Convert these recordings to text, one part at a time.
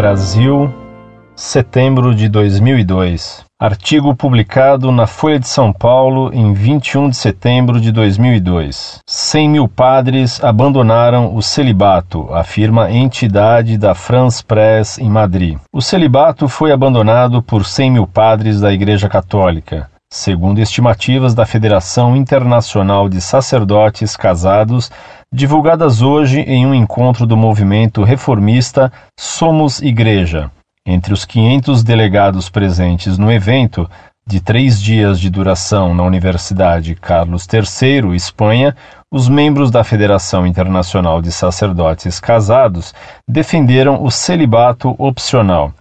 Brasil, setembro de 2002. Artigo publicado na Folha de São Paulo em 21 de setembro de 2002. 100 mil padres abandonaram o celibato, afirma a entidade da France Press em Madrid. O celibato foi abandonado por 100 mil padres da Igreja Católica. Segundo estimativas da Federação Internacional de Sacerdotes Casados, divulgadas hoje em um encontro do movimento reformista Somos Igreja. Entre os 500 delegados presentes no evento, de três dias de duração na Universidade Carlos III, Espanha, os membros da Federação Internacional de Sacerdotes Casados defenderam o celibato opcional.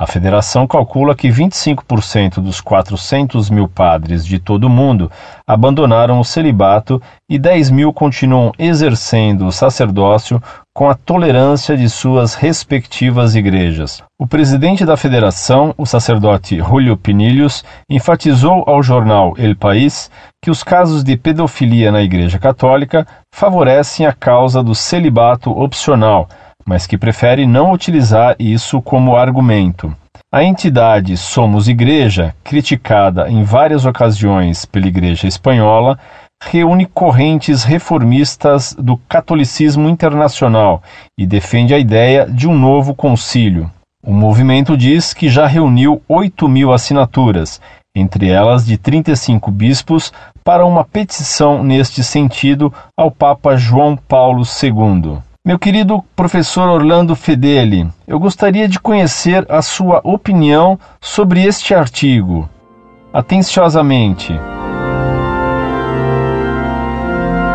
A federação calcula que 25% dos 400 mil padres de todo o mundo abandonaram o celibato e 10 mil continuam exercendo o sacerdócio com a tolerância de suas respectivas igrejas. O presidente da federação, o sacerdote Julio Pinilhos, enfatizou ao jornal El País que os casos de pedofilia na Igreja Católica favorecem a causa do celibato opcional mas que prefere não utilizar isso como argumento. A entidade Somos Igreja, criticada em várias ocasiões pela Igreja Espanhola, reúne correntes reformistas do catolicismo internacional e defende a ideia de um novo concílio. O movimento diz que já reuniu 8 mil assinaturas, entre elas de 35 bispos, para uma petição neste sentido ao Papa João Paulo II. Meu querido professor Orlando Fedeli, eu gostaria de conhecer a sua opinião sobre este artigo. Atenciosamente.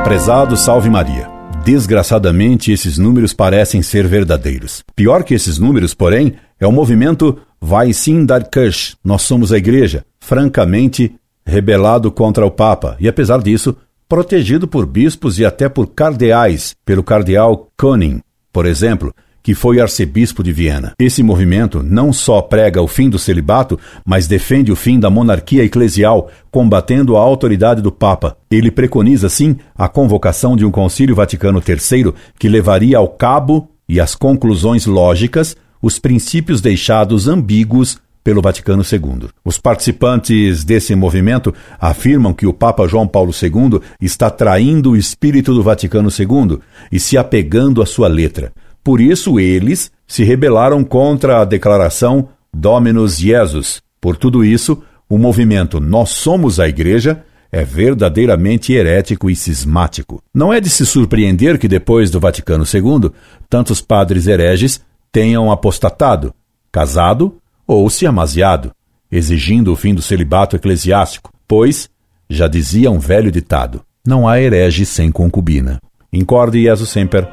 Prezado Salve Maria. Desgraçadamente, esses números parecem ser verdadeiros. Pior que esses números, porém, é o movimento Vai Sim Dar Kirch, Nós Somos a Igreja, francamente rebelado contra o Papa, e apesar disso, protegido por bispos e até por cardeais, pelo cardeal Koning, por exemplo, que foi arcebispo de Viena. Esse movimento não só prega o fim do celibato, mas defende o fim da monarquia eclesial, combatendo a autoridade do Papa. Ele preconiza, sim, a convocação de um Concílio Vaticano III que levaria ao cabo e às conclusões lógicas os princípios deixados ambíguos pelo Vaticano II. Os participantes desse movimento afirmam que o Papa João Paulo II está traindo o espírito do Vaticano II e se apegando à sua letra. Por isso, eles se rebelaram contra a declaração Dominus Jesus. Por tudo isso, o movimento Nós Somos a Igreja é verdadeiramente herético e cismático. Não é de se surpreender que depois do Vaticano II, tantos padres hereges tenham apostatado, casado ou se amaziado, exigindo o fim do celibato eclesiástico, pois, já dizia um velho ditado, não há herege sem concubina. Incorde Jesus Semper,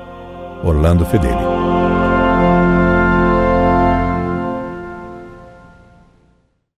Orlando Fedeli.